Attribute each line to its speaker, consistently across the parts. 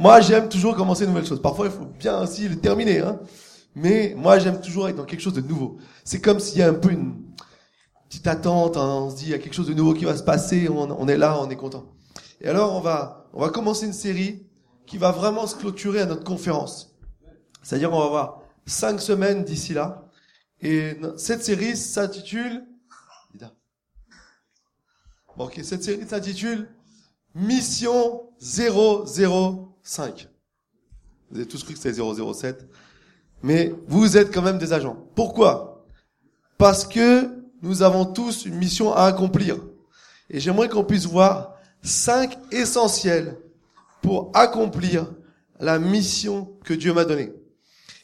Speaker 1: Moi, j'aime toujours commencer une nouvelle chose. Parfois, il faut bien aussi le terminer. Hein. Mais moi, j'aime toujours être dans quelque chose de nouveau. C'est comme s'il y a un peu une petite attente. Hein. On se dit, il y a quelque chose de nouveau qui va se passer. On, on est là, on est content. Et alors, on va, on va commencer une série qui va vraiment se clôturer à notre conférence. C'est-à-dire, on va avoir cinq semaines d'ici là. Et cette série s'intitule... Bon, ok, cette série s'intitule Mission 005. Vous avez tous cru que c'était 007. Mais vous êtes quand même des agents. Pourquoi? Parce que nous avons tous une mission à accomplir. Et j'aimerais qu'on puisse voir cinq essentiels pour accomplir la mission que Dieu m'a donnée.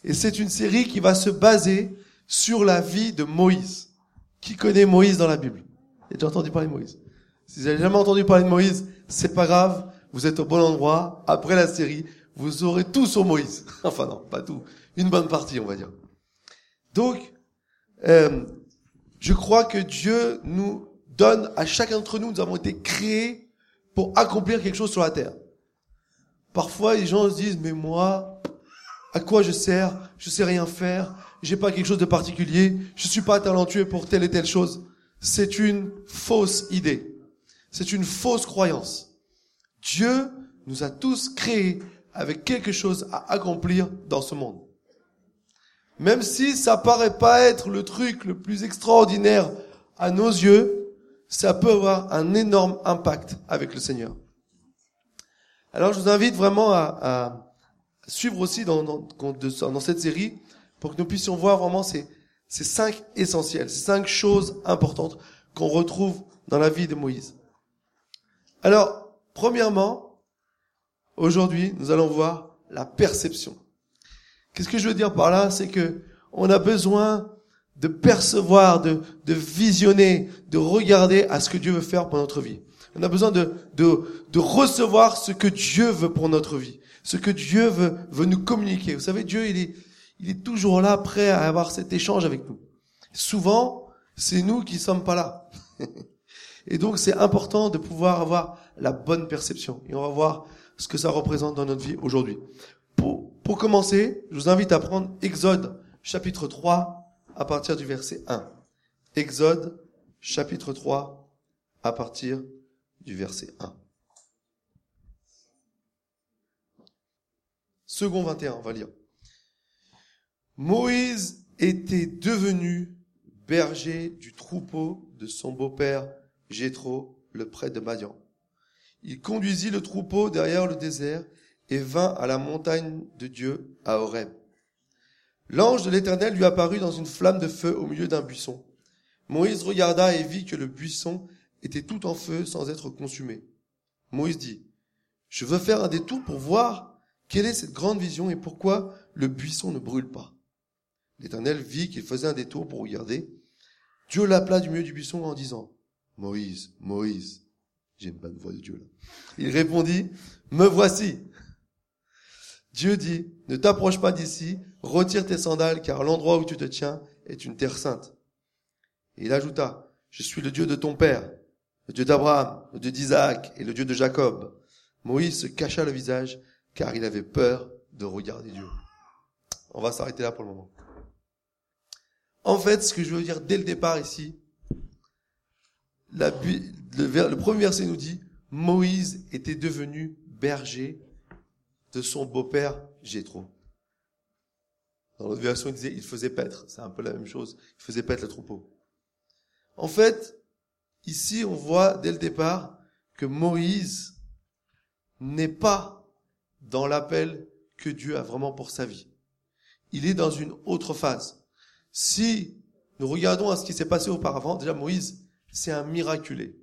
Speaker 1: Et c'est une série qui va se baser sur la vie de Moïse. Qui connaît Moïse dans la Bible? Avez déjà entendu parler de Moïse Si vous n'avez jamais entendu parler de Moïse, c'est pas grave, vous êtes au bon endroit. Après la série, vous aurez tout sur Moïse. enfin non, pas tout. Une bonne partie, on va dire. Donc, euh, je crois que Dieu nous donne, à chacun d'entre nous, nous avons été créés pour accomplir quelque chose sur la terre. Parfois, les gens se disent, mais moi, à quoi je sers? Je sais rien faire. J'ai pas quelque chose de particulier. Je suis pas talentueux pour telle et telle chose. C'est une fausse idée. C'est une fausse croyance. Dieu nous a tous créés avec quelque chose à accomplir dans ce monde. Même si ça paraît pas être le truc le plus extraordinaire à nos yeux, ça peut avoir un énorme impact avec le Seigneur. Alors je vous invite vraiment à, à suivre aussi dans, dans, dans, cette série pour que nous puissions voir vraiment ces, ces cinq essentiels, ces cinq choses importantes qu'on retrouve dans la vie de Moïse. Alors, premièrement, aujourd'hui, nous allons voir la perception. Qu'est-ce que je veux dire par là? C'est que on a besoin de percevoir, de, de visionner, de regarder à ce que Dieu veut faire pour notre vie. On a besoin de, de, de recevoir ce que Dieu veut pour notre vie, ce que Dieu veut, veut nous communiquer. Vous savez, Dieu, il est, il est toujours là, prêt à avoir cet échange avec nous. Souvent, c'est nous qui sommes pas là. Et donc, c'est important de pouvoir avoir la bonne perception. Et on va voir ce que ça représente dans notre vie aujourd'hui. Pour, pour commencer, je vous invite à prendre Exode chapitre 3 à partir du verset 1. Exode chapitre 3 à partir du verset 1. Second 21, on va lire. Moïse était devenu berger du troupeau de son beau-père Jéthro, le prêtre de Madian. Il conduisit le troupeau derrière le désert et vint à la montagne de Dieu à Horeb. L'ange de l'Éternel lui apparut dans une flamme de feu au milieu d'un buisson. Moïse regarda et vit que le buisson était tout en feu sans être consumé. Moïse dit, je veux faire un détour pour voir quelle est cette grande vision et pourquoi le buisson ne brûle pas. L'Éternel vit qu'il faisait un détour pour regarder. Dieu l'appela du milieu du buisson en disant, Moïse, Moïse. J'aime pas une voix de Dieu là. Il répondit, me voici. Dieu dit, ne t'approche pas d'ici, retire tes sandales, car l'endroit où tu te tiens est une terre sainte. Et il ajouta, je suis le Dieu de ton père, le Dieu d'Abraham, le Dieu d'Isaac et le Dieu de Jacob. Moïse se cacha le visage car il avait peur de regarder Dieu. On va s'arrêter là pour le moment. En fait, ce que je veux dire dès le départ ici, le premier verset nous dit, Moïse était devenu berger de son beau-père Jétro. Dans l'autre version, il disait, il faisait paître. C'est un peu la même chose. Il faisait paître le troupeau. En fait, Ici, on voit dès le départ que Moïse n'est pas dans l'appel que Dieu a vraiment pour sa vie. Il est dans une autre phase. Si nous regardons à ce qui s'est passé auparavant, déjà Moïse, c'est un miraculé.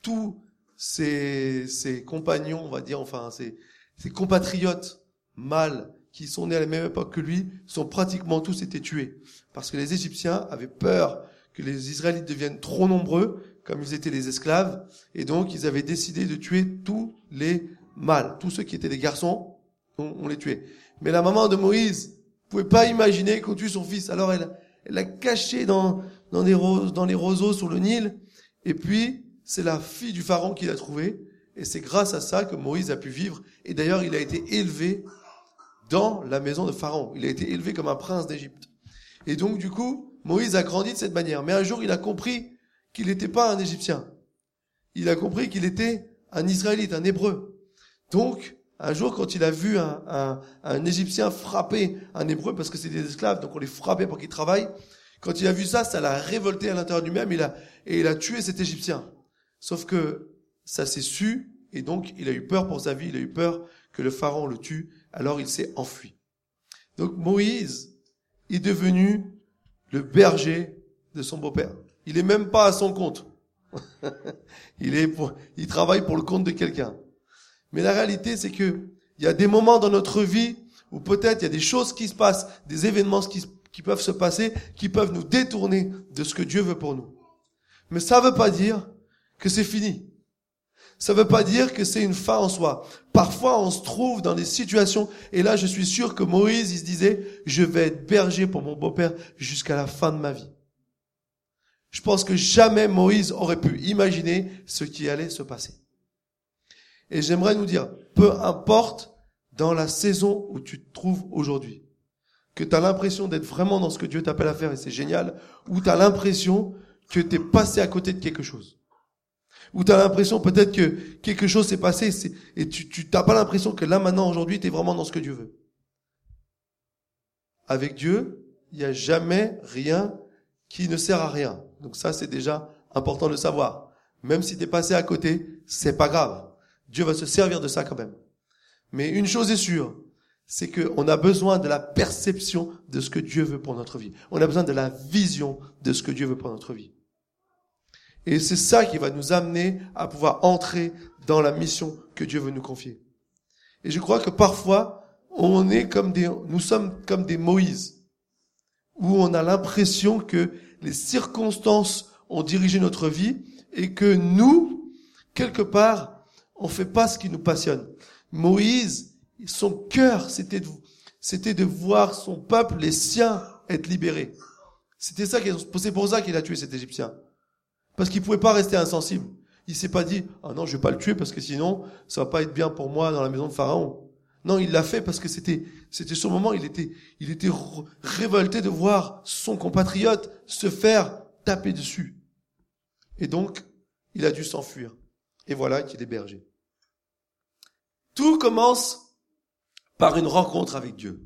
Speaker 1: Tous ses, ses, compagnons, on va dire, enfin, ses, ses compatriotes mâles qui sont nés à la même époque que lui, sont pratiquement tous été tués. Parce que les Égyptiens avaient peur que les Israélites deviennent trop nombreux, comme ils étaient des esclaves, et donc ils avaient décidé de tuer tous les mâles, tous ceux qui étaient des garçons, on, les tuait. Mais la maman de Moïse pouvait pas imaginer qu'on tue son fils, alors elle, elle l'a caché dans, dans, dans les roseaux sur le Nil, et puis c'est la fille du pharaon qui l'a trouvé, Et c'est grâce à ça que Moïse a pu vivre. Et d'ailleurs, il a été élevé dans la maison de Pharaon. Il a été élevé comme un prince d'Égypte. Et donc, du coup, Moïse a grandi de cette manière. Mais un jour, il a compris qu'il n'était pas un Égyptien. Il a compris qu'il était un Israélite, un Hébreu. Donc, un jour, quand il a vu un, un, un Égyptien frapper un Hébreu, parce que c'est des esclaves, donc on les frappait pour qu'ils travaillent, quand il a vu ça, ça l'a révolté à l'intérieur du même, il a, et il a tué cet Égyptien. Sauf que ça s'est su, et donc il a eu peur pour sa vie, il a eu peur que le pharaon le tue, alors il s'est enfui. Donc Moïse est devenu le berger de son beau-père. Il est même pas à son compte. il est pour, il travaille pour le compte de quelqu'un. Mais la réalité, c'est que il y a des moments dans notre vie où peut-être il y a des choses qui se passent, des événements qui, qui peuvent se passer, qui peuvent nous détourner de ce que Dieu veut pour nous. Mais ça ne veut pas dire que c'est fini. Ça ne veut pas dire que c'est une fin en soi. Parfois, on se trouve dans des situations, et là, je suis sûr que Moïse, il se disait, je vais être berger pour mon beau-père jusqu'à la fin de ma vie. Je pense que jamais Moïse aurait pu imaginer ce qui allait se passer. Et j'aimerais nous dire, peu importe dans la saison où tu te trouves aujourd'hui, que tu as l'impression d'être vraiment dans ce que Dieu t'appelle à faire et c'est génial, ou tu as l'impression que tu es passé à côté de quelque chose. Ou tu as l'impression peut-être que quelque chose s'est passé et tu t'as pas l'impression que là maintenant aujourd'hui tu es vraiment dans ce que Dieu veut. Avec Dieu, il n'y a jamais rien qui ne sert à rien. Donc ça c'est déjà important de savoir. Même si tu es passé à côté, c'est pas grave. Dieu va se servir de ça quand même. Mais une chose est sûre, c'est qu'on a besoin de la perception de ce que Dieu veut pour notre vie. On a besoin de la vision de ce que Dieu veut pour notre vie. Et c'est ça qui va nous amener à pouvoir entrer dans la mission que Dieu veut nous confier. Et je crois que parfois, on est comme des, nous sommes comme des Moïse, où on a l'impression que les circonstances ont dirigé notre vie et que nous, quelque part, on fait pas ce qui nous passionne. Moïse, son cœur, c'était de, c'était de voir son peuple, les siens, être libérés. C'était ça, c'est pour ça qu'il a tué cet Égyptien. Parce qu'il pouvait pas rester insensible. Il s'est pas dit, ah non, je vais pas le tuer parce que sinon, ça va pas être bien pour moi dans la maison de Pharaon. Non, il l'a fait parce que c'était, c'était ce moment, il était, il était révolté de voir son compatriote se faire taper dessus. Et donc, il a dû s'enfuir. Et voilà qu'il est berger. Tout commence par une rencontre avec Dieu.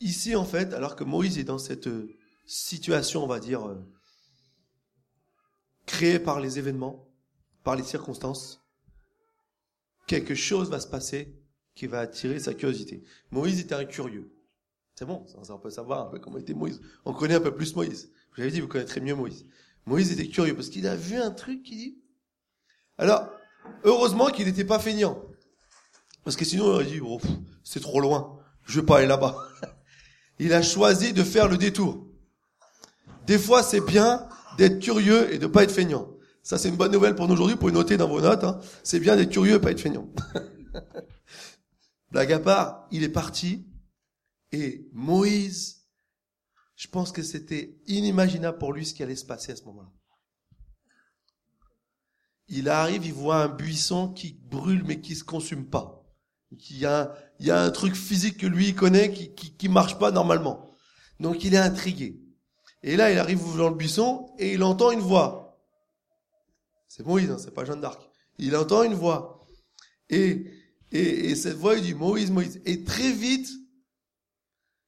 Speaker 1: Ici, en fait, alors que Moïse est dans cette situation, on va dire, euh, créée par les événements, par les circonstances, quelque chose va se passer qui va attirer sa curiosité. Moïse était un curieux. C'est bon, on peut savoir un peu comment était Moïse. On connaît un peu plus Moïse. Vous avez dit, vous connaîtrez mieux Moïse. Moïse était curieux parce qu'il a vu un truc qui dit. Alors, Heureusement qu'il n'était pas feignant. Parce que sinon, il aurait dit, oh, c'est trop loin. Je vais pas aller là-bas. Il a choisi de faire le détour. Des fois, c'est bien d'être curieux et de pas être feignant. Ça, c'est une bonne nouvelle pour nous aujourd'hui. Vous pouvez noter dans vos notes. Hein. C'est bien d'être curieux et pas être feignant. Blague à part, il est parti. Et Moïse, je pense que c'était inimaginable pour lui ce qui allait se passer à ce moment-là il arrive, il voit un buisson qui brûle mais qui se consume pas. Il y a, il y a un truc physique que lui il connaît qui, qui, qui marche pas normalement. Donc il est intrigué. Et là, il arrive dans le buisson et il entend une voix. C'est Moïse, hein, c'est pas Jeanne d'Arc. Il entend une voix. Et, et, et cette voix, il dit Moïse, Moïse. Et très vite,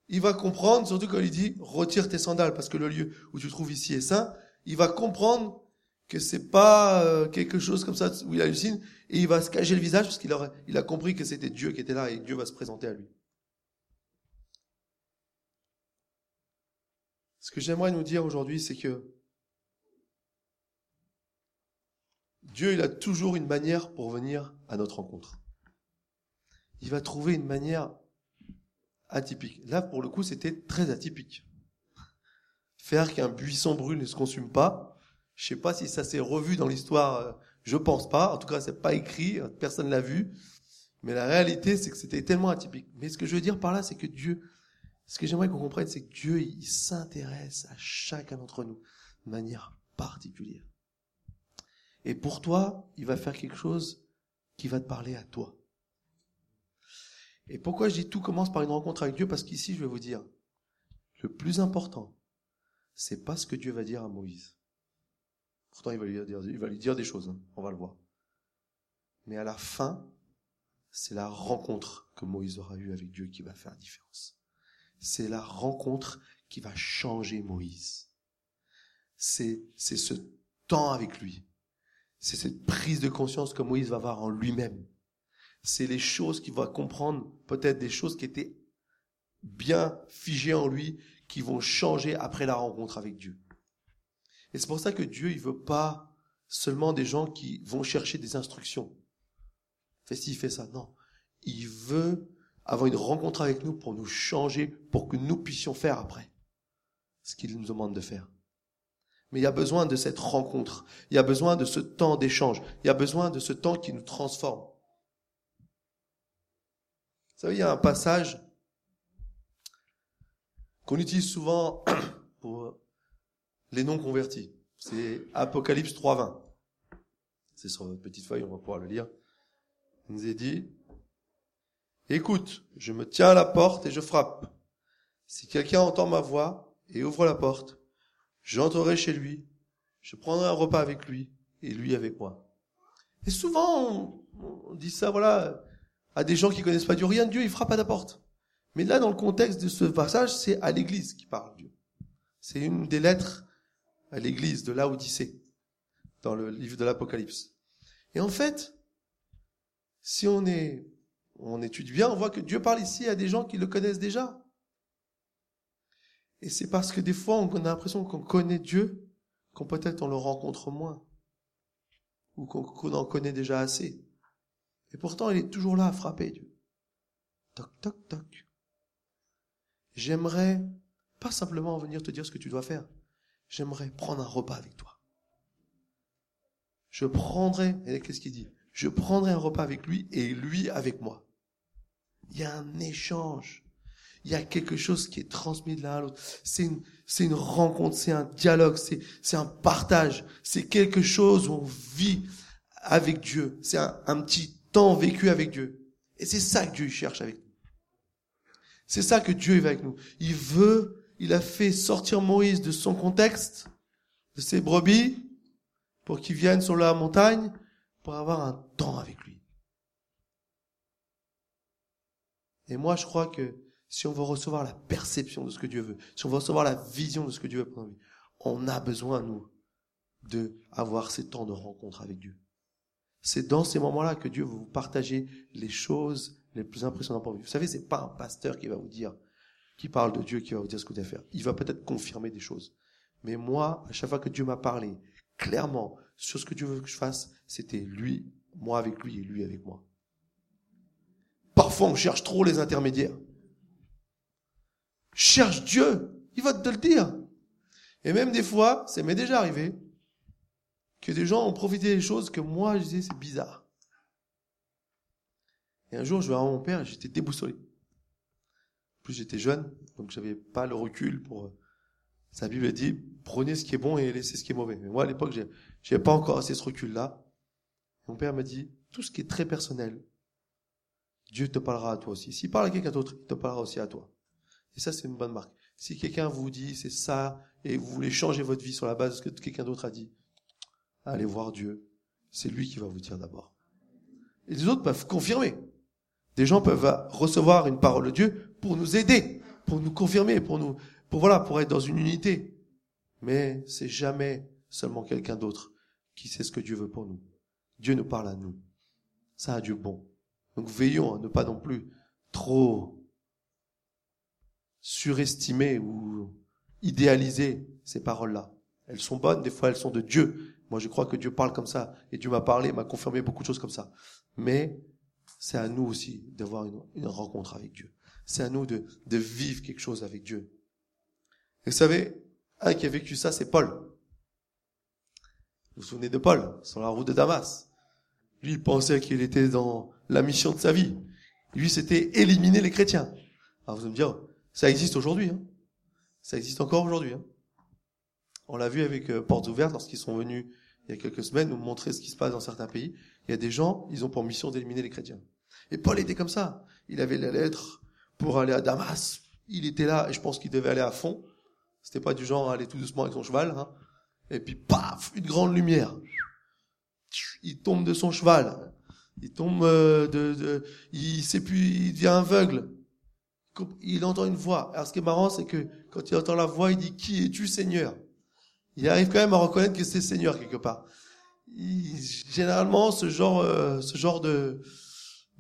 Speaker 1: il va comprendre, surtout quand il dit retire tes sandales parce que le lieu où tu trouves ici est saint. Il va comprendre que c'est pas euh, quelque chose comme ça où il hallucine et il va se cacher le visage parce qu'il a, a compris que c'était Dieu qui était là et Dieu va se présenter à lui. Ce que j'aimerais nous dire aujourd'hui, c'est que Dieu, il a toujours une manière pour venir à notre rencontre. Il va trouver une manière atypique. Là, pour le coup, c'était très atypique. Faire qu'un buisson brûle ne se consume pas, je sais pas si ça s'est revu dans l'histoire, euh, je pense pas. En tout cas, c'est pas écrit, euh, personne l'a vu. Mais la réalité, c'est que c'était tellement atypique. Mais ce que je veux dire par là, c'est que Dieu, ce que j'aimerais qu'on comprenne, c'est que Dieu, il s'intéresse à chacun d'entre nous de manière particulière. Et pour toi, il va faire quelque chose qui va te parler à toi. Et pourquoi je dis tout commence par une rencontre avec Dieu? Parce qu'ici, je vais vous dire, le plus important, c'est pas ce que Dieu va dire à Moïse. Pourtant, il va lui dire, il va lui dire des choses, hein, on va le voir. Mais à la fin, c'est la rencontre que Moïse aura eue avec Dieu qui va faire la différence. C'est la rencontre qui va changer Moïse. C'est, c'est ce temps avec lui. C'est cette prise de conscience que Moïse va avoir en lui-même. C'est les choses qu'il va comprendre, peut-être des choses qui étaient bien figées en lui, qui vont changer après la rencontre avec Dieu. Et c'est pour ça que Dieu, il veut pas seulement des gens qui vont chercher des instructions. Fais ci, fais ça. Non. Il veut avoir une rencontre avec nous pour nous changer, pour que nous puissions faire après ce qu'il nous demande de faire. Mais il y a besoin de cette rencontre. Il y a besoin de ce temps d'échange. Il y a besoin de ce temps qui nous transforme. Vous savez, il y a un passage qu'on utilise souvent pour les non convertis. C'est Apocalypse 3.20. C'est sur votre petite feuille, on va pouvoir le lire. Il nous est dit, écoute, je me tiens à la porte et je frappe. Si quelqu'un entend ma voix et ouvre la porte, j'entrerai chez lui, je prendrai un repas avec lui et lui avec moi. Et souvent, on, dit ça, voilà, à des gens qui connaissent pas Dieu. Rien de Dieu, il frappe à la porte. Mais là, dans le contexte de ce passage, c'est à l'église qui parle Dieu. C'est une des lettres à l'église de Laodicée, dans le livre de l'Apocalypse. Et en fait, si on est, on étudie bien, on voit que Dieu parle ici à des gens qui le connaissent déjà. Et c'est parce que des fois, on a l'impression qu'on connaît Dieu, qu'on peut-être on le rencontre moins, ou qu'on en connaît déjà assez. Et pourtant, il est toujours là à frapper Dieu. Toc, toc, toc. J'aimerais pas simplement venir te dire ce que tu dois faire. J'aimerais prendre un repas avec toi. Je prendrai, et qu'est-ce qu'il dit? Je prendrai un repas avec lui et lui avec moi. Il y a un échange. Il y a quelque chose qui est transmis de l'un à l'autre. C'est une, c'est une rencontre, c'est un dialogue, c'est, c'est un partage. C'est quelque chose où on vit avec Dieu. C'est un, un petit temps vécu avec Dieu. Et c'est ça que Dieu cherche avec nous. C'est ça que Dieu est avec nous. Il veut, il a fait sortir Moïse de son contexte, de ses brebis, pour qu'il vienne sur la montagne, pour avoir un temps avec lui. Et moi, je crois que si on veut recevoir la perception de ce que Dieu veut, si on veut recevoir la vision de ce que Dieu veut pour nous, on a besoin, nous, de avoir ces temps de rencontre avec Dieu. C'est dans ces moments-là que Dieu veut vous partager les choses les plus impressionnants pour vous. Vous savez, c'est pas un pasteur qui va vous dire, qui parle de Dieu, qui va vous dire ce que vous devez faire. Il va peut-être confirmer des choses. Mais moi, à chaque fois que Dieu m'a parlé clairement sur ce que Dieu veut que je fasse, c'était lui, moi avec lui et lui avec moi. Parfois, on cherche trop les intermédiaires. Cherche Dieu, il va te le dire. Et même des fois, ça m'est déjà arrivé, que des gens ont profité des choses que moi, je disais, c'est bizarre. Et un jour, je vais voir mon père et j'étais déboussolé. Plus, j'étais jeune, donc j'avais pas le recul pour... Euh, sa Bible dit, prenez ce qui est bon et laissez ce qui est mauvais. Mais moi, à l'époque, j'avais pas encore assez ce recul-là. Mon père m'a dit, tout ce qui est très personnel, Dieu te parlera à toi aussi. S'il parle à quelqu'un d'autre, il te parlera aussi à toi. Et ça, c'est une bonne marque. Si quelqu'un vous dit c'est ça et vous voulez changer votre vie sur la base de ce que quelqu'un d'autre a dit, allez voir Dieu. C'est lui qui va vous dire d'abord. Et les autres peuvent confirmer. Des gens peuvent recevoir une parole de Dieu pour nous aider, pour nous confirmer, pour nous, pour voilà, pour être dans une unité. Mais c'est jamais seulement quelqu'un d'autre qui sait ce que Dieu veut pour nous. Dieu nous parle à nous. Ça a Dieu bon. Donc veillons à ne pas non plus trop surestimer ou idéaliser ces paroles-là. Elles sont bonnes, des fois elles sont de Dieu. Moi je crois que Dieu parle comme ça, et Dieu m'a parlé, m'a confirmé beaucoup de choses comme ça. Mais c'est à nous aussi d'avoir une, rencontre avec Dieu. C'est à nous de, vivre quelque chose avec Dieu. Et vous savez, un qui a vécu ça, c'est Paul. Vous vous souvenez de Paul, sur la route de Damas. Lui, il pensait qu'il était dans la mission de sa vie. Lui, c'était éliminer les chrétiens. Alors vous allez me dire, ça existe aujourd'hui. Hein. Ça existe encore aujourd'hui. Hein. On l'a vu avec euh, Portes Ouvertes lorsqu'ils sont venus il y a quelques semaines, nous montrer ce qui se passe dans certains pays. Il y a des gens, ils ont pour mission d'éliminer les chrétiens. Et Paul était comme ça. Il avait la lettre pour aller à Damas. Il était là, et je pense qu'il devait aller à fond. C'était pas du genre à aller tout doucement avec son cheval. Hein. Et puis, paf, une grande lumière. Il tombe de son cheval. Il tombe euh, de, de il sait plus, il devient aveugle. Il entend une voix. Alors, ce qui est marrant, c'est que quand il entend la voix, il dit Qui es-tu, Seigneur? Il arrive quand même à reconnaître que c'est Seigneur quelque part. Généralement, ce genre, euh, ce genre de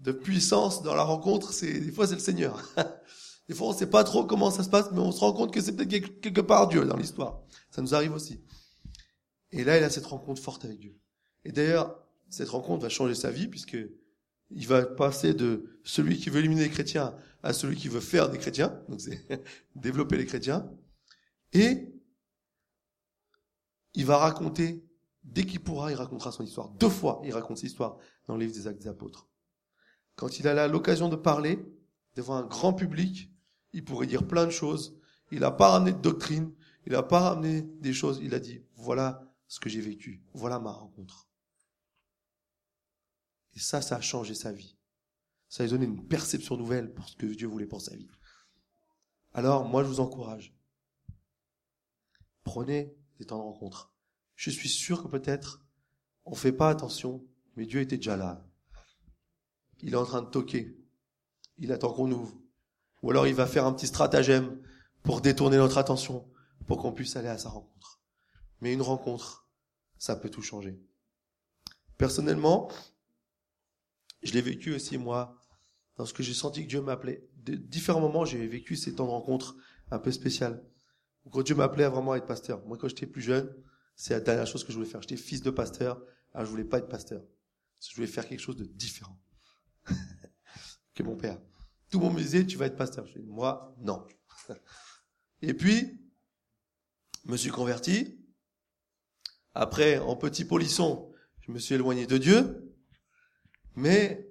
Speaker 1: de puissance dans la rencontre, c'est des fois c'est le Seigneur. des fois, on sait pas trop comment ça se passe, mais on se rend compte que c'est peut-être quelque part Dieu dans l'histoire. Ça nous arrive aussi. Et là, il a cette rencontre forte avec Dieu. Et d'ailleurs, cette rencontre va changer sa vie puisque il va passer de celui qui veut éliminer les chrétiens à celui qui veut faire des chrétiens. Donc c'est développer les chrétiens. Et il va raconter, dès qu'il pourra, il racontera son histoire. Deux fois, il raconte cette histoire dans le livre des actes des apôtres. Quand il a l'occasion de parler devant un grand public, il pourrait dire plein de choses. Il n'a pas ramené de doctrine, il n'a pas ramené des choses. Il a dit, voilà ce que j'ai vécu, voilà ma rencontre. Et ça, ça a changé sa vie. Ça a donné une perception nouvelle pour ce que Dieu voulait pour sa vie. Alors, moi, je vous encourage. Prenez des temps de rencontre. Je suis sûr que peut-être, on fait pas attention, mais Dieu était déjà là. Il est en train de toquer. Il attend qu'on ouvre. Ou alors il va faire un petit stratagème pour détourner notre attention, pour qu'on puisse aller à sa rencontre. Mais une rencontre, ça peut tout changer. Personnellement, je l'ai vécu aussi, moi, dans ce que j'ai senti que Dieu m'appelait. De différents moments, j'ai vécu ces temps de rencontre un peu spécial. Quand Dieu m'appelait à vraiment être pasteur. Moi, quand j'étais plus jeune, c'est la dernière chose que je voulais faire. J'étais fils de pasteur, alors je voulais pas être pasteur. Je voulais faire quelque chose de différent que mon père. Tout me disait, tu vas être pasteur. Je dis, moi, non. Et puis, me suis converti. Après, en petit polisson, je me suis éloigné de Dieu. Mais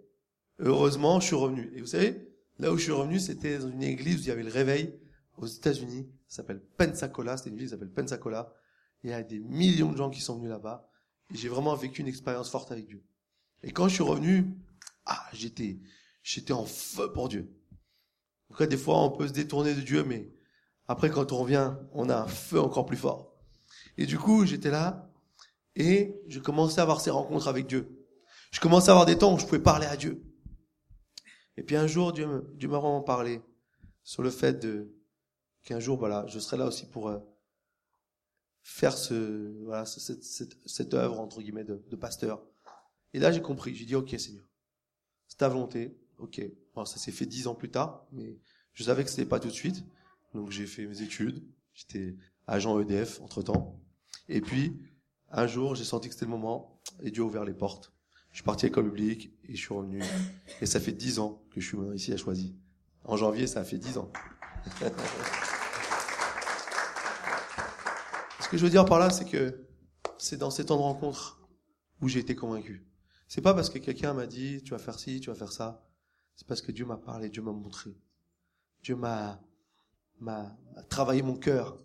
Speaker 1: heureusement, je suis revenu. Et vous savez, là où je suis revenu, c'était dans une église où il y avait le réveil aux États-Unis. Ça s'appelle Pensacola. C'est une ville qui s'appelle Pensacola. il y a des millions de gens qui sont venus là-bas. Et j'ai vraiment vécu une expérience forte avec Dieu. Et quand je suis revenu, ah, j'étais, j'étais en feu pour Dieu. Après, des fois, on peut se détourner de Dieu, mais après, quand on revient, on a un feu encore plus fort. Et du coup, j'étais là, et je commençais à avoir ces rencontres avec Dieu. Je commençais à avoir des temps où je pouvais parler à Dieu. Et puis un jour, Dieu, m'a vraiment parlé sur le fait de qu'un jour, voilà, je serai là aussi pour euh, faire ce, voilà, cette, cette, cette œuvre entre guillemets de, de pasteur. Et là, j'ai compris. J'ai dit, ok, Seigneur, c'est ta volonté. Ok. Bon, ça s'est fait dix ans plus tard, mais je savais que c'était pas tout de suite. Donc j'ai fait mes études. J'étais agent EDF entre temps. Et puis un jour, j'ai senti que c'était le moment et Dieu a ouvert les portes. Je suis parti à l'école publique et je suis revenu. Et ça fait dix ans que je suis ici à Choisy. En janvier, ça a fait dix ans. Ce que je veux dire par là, c'est que c'est dans ces temps de rencontre où j'ai été convaincu. C'est pas parce que quelqu'un m'a dit tu vas faire ci, tu vas faire ça. C'est parce que Dieu m'a parlé, Dieu m'a montré. Dieu m'a m'a travaillé mon cœur.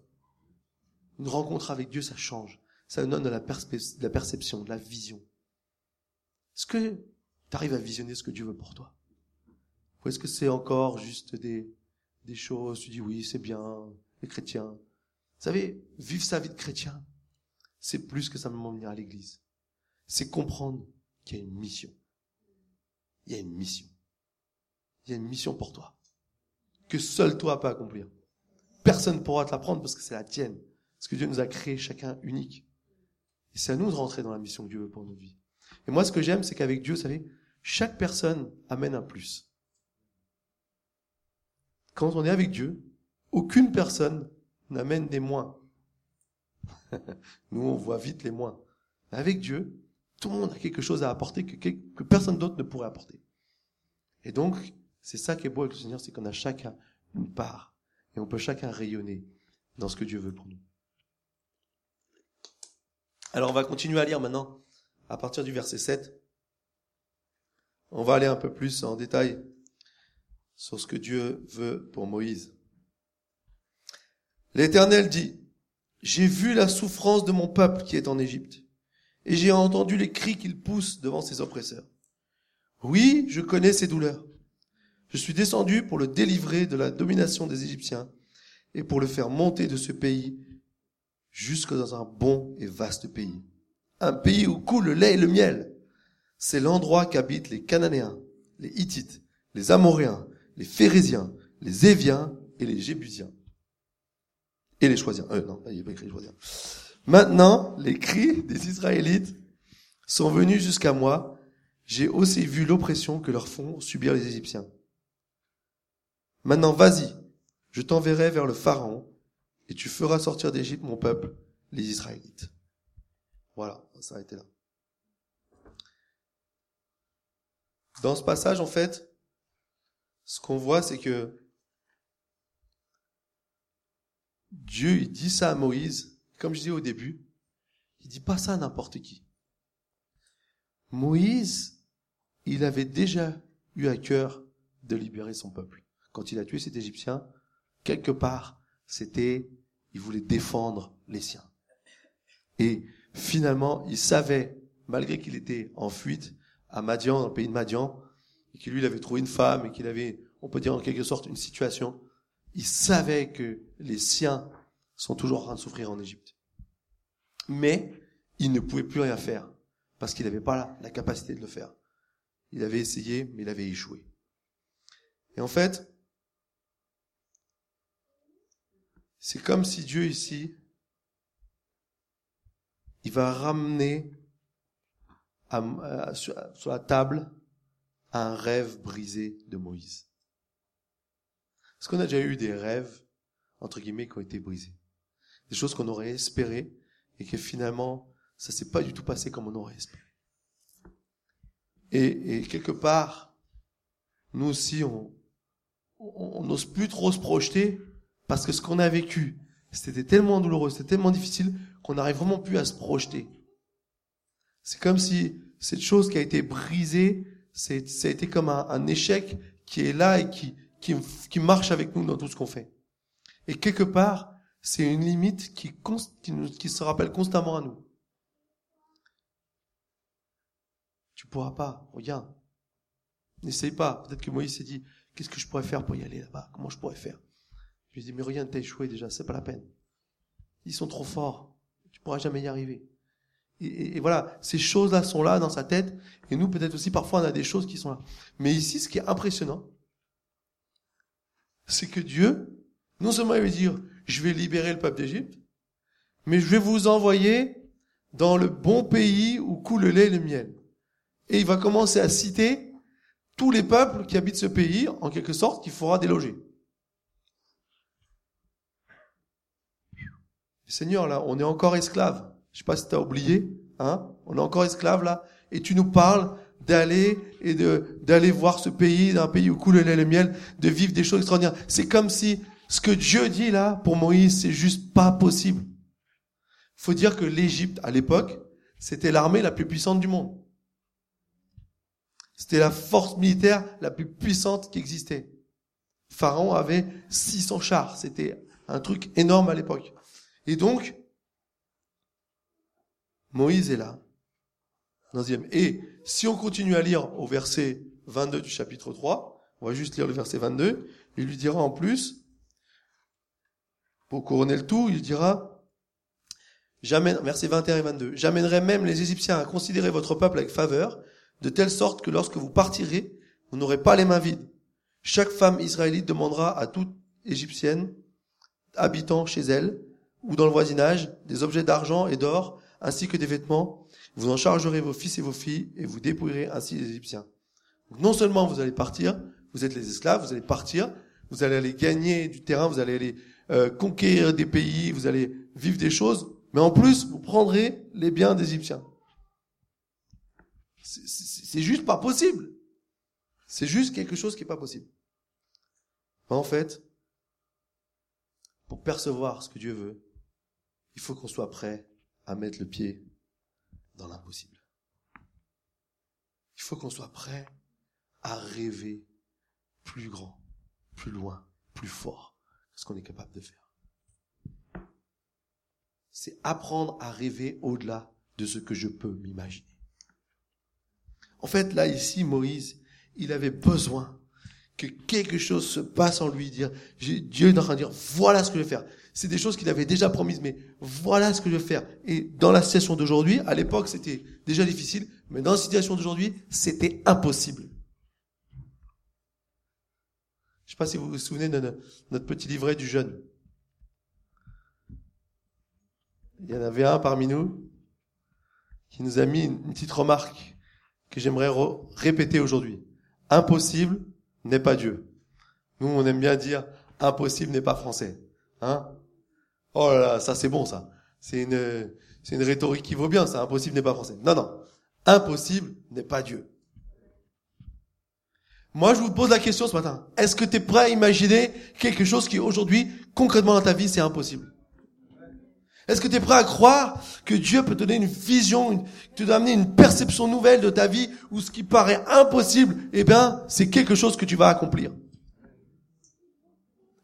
Speaker 1: Une rencontre avec Dieu, ça change. Ça donne de la, de la perception, de la vision. Est-ce que tu arrives à visionner ce que Dieu veut pour toi? Ou est-ce que c'est encore juste des, des choses, tu dis oui, c'est bien, les chrétiens. Vous savez, vivre sa vie de chrétien, c'est plus que simplement venir à l'église. C'est comprendre qu'il y a une mission. Il y a une mission. Il y a une mission pour toi. Que seul toi peux accomplir. Personne ne pourra te l'apprendre parce que c'est la tienne. Parce que Dieu nous a créés chacun unique. Et c'est à nous de rentrer dans la mission que Dieu veut pour notre vie. Et moi, ce que j'aime, c'est qu'avec Dieu, vous savez, chaque personne amène un plus. Quand on est avec Dieu, aucune personne n'amène des moins. Nous, on voit vite les moins. Avec Dieu, tout le monde a quelque chose à apporter que, personne d'autre ne pourrait apporter. Et donc, c'est ça qui est beau avec le Seigneur, c'est qu'on a chacun une part. Et on peut chacun rayonner dans ce que Dieu veut pour nous. Alors on va continuer à lire maintenant à partir du verset 7. On va aller un peu plus en détail sur ce que Dieu veut pour Moïse. L'Éternel dit, J'ai vu la souffrance de mon peuple qui est en Égypte, et j'ai entendu les cris qu'il pousse devant ses oppresseurs. Oui, je connais ses douleurs. Je suis descendu pour le délivrer de la domination des Égyptiens et pour le faire monter de ce pays jusque dans un bon et vaste pays. Un pays où coule le lait et le miel. C'est l'endroit qu'habitent les Cananéens, les Hittites, les Amoréens, les Phérésiens, les Éviens et les Jébusiens. Et les Choisiens. Euh, non, il n'y a pas écrit Choisiens. Maintenant, les cris des Israélites sont venus jusqu'à moi. J'ai aussi vu l'oppression que leur font subir les Égyptiens. Maintenant, vas-y, je t'enverrai vers le Pharaon, et tu feras sortir d'Égypte mon peuple, les Israélites. Voilà, ça a été là. Dans ce passage, en fait, ce qu'on voit, c'est que Dieu, dit ça à Moïse, comme je disais au début, il dit pas ça à n'importe qui. Moïse, il avait déjà eu à cœur de libérer son peuple. Quand il a tué cet Égyptien, quelque part, c'était, il voulait défendre les siens. Et finalement, il savait, malgré qu'il était en fuite à Madian, dans le pays de Madian, et qu'il lui, avait trouvé une femme et qu'il avait, on peut dire en quelque sorte, une situation, il savait que les siens sont toujours en train de souffrir en Égypte. Mais il ne pouvait plus rien faire parce qu'il n'avait pas la, capacité de le faire. Il avait essayé, mais il avait échoué. Et en fait, c'est comme si Dieu ici, il va ramener à, sur, sur la table un rêve brisé de Moïse. Est-ce qu'on a déjà eu des rêves, entre guillemets, qui ont été brisés? Des choses qu'on aurait espérées et que finalement, ça s'est pas du tout passé comme on aurait espéré. Et, et quelque part, nous aussi, on n'ose plus trop se projeter parce que ce qu'on a vécu, c'était tellement douloureux, c'était tellement difficile qu'on n'arrive vraiment plus à se projeter. C'est comme si cette chose qui a été brisée, ça a été comme un, un échec qui est là et qui, qui, qui marche avec nous dans tout ce qu'on fait. Et quelque part, c'est une limite qui, se rappelle constamment à nous. Tu pourras pas, regarde. N'essaye pas. Peut-être que Moïse s'est dit, qu'est-ce que je pourrais faire pour y aller là-bas? Comment je pourrais faire? Je lui ai dit, mais regarde, t'as échoué déjà, c'est pas la peine. Ils sont trop forts. Tu pourras jamais y arriver. Et, et voilà, ces choses-là sont là dans sa tête. Et nous, peut-être aussi, parfois, on a des choses qui sont là. Mais ici, ce qui est impressionnant, c'est que Dieu, non seulement il veut dire, je vais libérer le peuple d'Égypte, mais je vais vous envoyer dans le bon pays où coule le lait et le miel. Et il va commencer à citer tous les peuples qui habitent ce pays, en quelque sorte, qu'il faudra déloger. Seigneur, là, on est encore esclaves. Je sais pas si tu as oublié, hein On est encore esclaves là, et tu nous parles d'aller et de d'aller voir ce pays, d'un pays où coule le lait et le miel, de vivre des choses extraordinaires. C'est comme si ce que Dieu dit là pour Moïse, c'est juste pas possible. Faut dire que l'Égypte à l'époque, c'était l'armée la plus puissante du monde. C'était la force militaire la plus puissante qui existait. Pharaon avait 600 chars, c'était un truc énorme à l'époque. Et donc, Moïse est là. Et si on continue à lire au verset 22 du chapitre 3, on va juste lire le verset 22, il lui dira en plus, pour couronner le tout, il dira, verset 21 et 22, j'amènerai même les Égyptiens à considérer votre peuple avec faveur, de telle sorte que lorsque vous partirez, vous n'aurez pas les mains vides. Chaque femme israélite demandera à toute égyptienne habitant chez elle ou dans le voisinage des objets d'argent et d'or ainsi que des vêtements. Vous en chargerez vos fils et vos filles et vous dépouillerez ainsi les Égyptiens. non seulement vous allez partir, vous êtes les esclaves, vous allez partir, vous allez aller gagner du terrain, vous allez aller euh, conquérir des pays, vous allez vivre des choses, mais en plus vous prendrez les biens des Égyptiens. C'est juste pas possible. C'est juste quelque chose qui est pas possible. En fait, pour percevoir ce que Dieu veut, il faut qu'on soit prêt à mettre le pied dans l'impossible. Il faut qu'on soit prêt à rêver plus grand, plus loin, plus fort ce qu'on est capable de faire. C'est apprendre à rêver au-delà de ce que je peux m'imaginer. En fait, là, ici, Moïse, il avait besoin que quelque chose se passe en lui, dire, Dieu est en train de dire, voilà ce que je vais faire. C'est des choses qu'il avait déjà promises, mais voilà ce que je vais faire. Et dans la situation d'aujourd'hui, à l'époque, c'était déjà difficile, mais dans la situation d'aujourd'hui, c'était impossible. Je ne sais pas si vous vous souvenez de notre petit livret du jeune. Il y en avait un parmi nous qui nous a mis une petite remarque que j'aimerais répéter aujourd'hui. Impossible n'est pas Dieu. Nous, on aime bien dire impossible n'est pas français. Hein Oh là là, ça c'est bon ça. C'est une, c'est une rhétorique qui vaut bien, ça. Impossible n'est pas français. Non, non. Impossible n'est pas Dieu. Moi, je vous pose la question ce matin. Est-ce que tu es prêt à imaginer quelque chose qui aujourd'hui, concrètement dans ta vie, c'est impossible? Est-ce que tu es prêt à croire que Dieu peut te donner une vision, te donner une perception nouvelle de ta vie où ce qui paraît impossible, eh bien, c'est quelque chose que tu vas accomplir?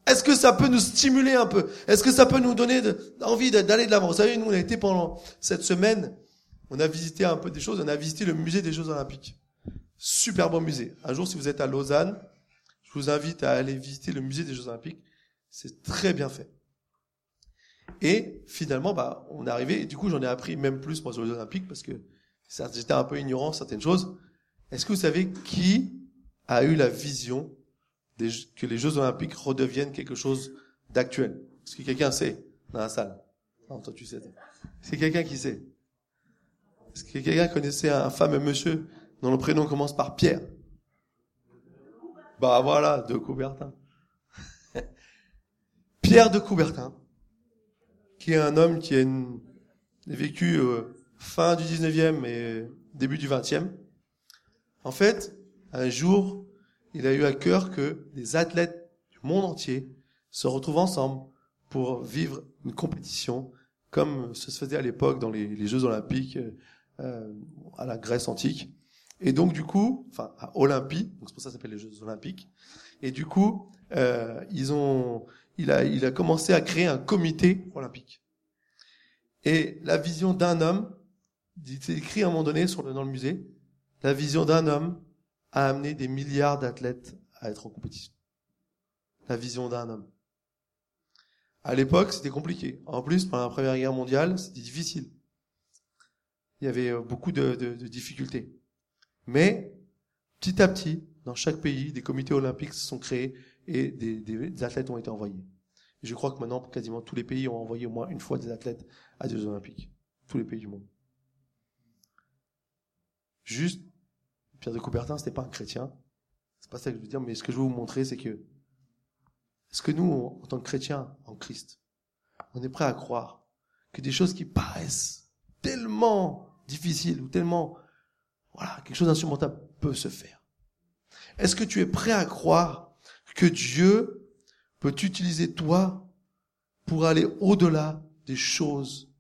Speaker 1: Est-ce que ça peut nous stimuler un peu? Est-ce que ça peut nous donner envie d'aller de l'avant? Vous savez, nous, on a été pendant cette semaine, on a visité un peu des choses, on a visité le musée des Jeux Olympiques. Super beau musée. Un jour, si vous êtes à Lausanne, je vous invite à aller visiter le musée des Jeux Olympiques. C'est très bien fait. Et finalement, bah, on est arrivé, et du coup, j'en ai appris même plus, moi, sur les Olympiques, parce que j'étais un peu ignorant certaines choses. Est-ce que vous savez qui a eu la vision que les Jeux Olympiques redeviennent quelque chose d'actuel? Est-ce que quelqu'un sait dans la salle Non, toi, tu sais. C'est quelqu'un qui sait. Est-ce que quelqu'un connaissait un fameux monsieur dont le prénom commence par Pierre Bah voilà, de Coubertin. Pierre de Coubertin qui est un homme qui a, vécu euh, fin du 19e et début du 20e. En fait, un jour, il a eu à cœur que les athlètes du monde entier se retrouvent ensemble pour vivre une compétition comme ce se faisait à l'époque dans les, Jeux olympiques euh, à la Grèce antique. Et donc du coup, enfin à Olympie, donc c'est pour ça que ça s'appelle les Jeux olympiques. Et du coup, euh, ils ont, il a, il a commencé à créer un comité olympique. Et la vision d'un homme, c'est écrit à un moment donné sur le, dans le musée, la vision d'un homme a amené des milliards d'athlètes à être en compétition. La vision d'un homme. À l'époque, c'était compliqué. En plus, pendant la Première Guerre mondiale, c'était difficile. Il y avait euh, beaucoup de, de, de difficultés. Mais, petit à petit, dans chaque pays, des comités olympiques se sont créés et des, des, athlètes ont été envoyés. Je crois que maintenant, quasiment tous les pays ont envoyé au moins une fois des athlètes à des Jeux Olympiques. Tous les pays du monde. Juste, Pierre de Coubertin, c'était pas un chrétien. C'est pas ça que je veux dire, mais ce que je veux vous montrer, c'est que, est-ce que nous, en tant que chrétiens en Christ, on est prêt à croire que des choses qui paraissent tellement difficiles ou tellement, voilà, quelque chose d'insurmontable peut se faire? Est-ce que tu es prêt à croire que Dieu peut t'utiliser toi pour aller au-delà des choses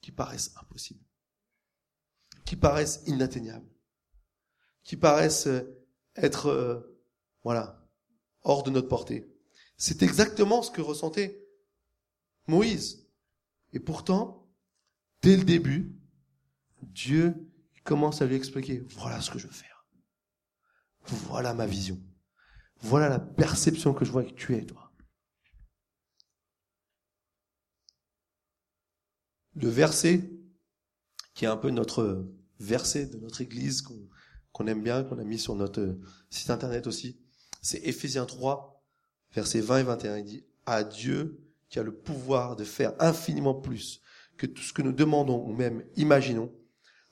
Speaker 1: qui paraissent impossibles, qui paraissent inatteignables, qui paraissent euh, être, euh, voilà, hors de notre portée? C'est exactement ce que ressentait Moïse. Et pourtant, dès le début, Dieu commence à lui expliquer, voilà ce que je veux faire. Voilà ma vision. Voilà la perception que je vois que tu es, toi. Le verset, qui est un peu notre verset de notre église, qu'on aime bien, qu'on a mis sur notre site internet aussi, c'est Ephésiens 3, versets 20 et 21. Il dit, à Dieu qui a le pouvoir de faire infiniment plus que tout ce que nous demandons ou même imaginons,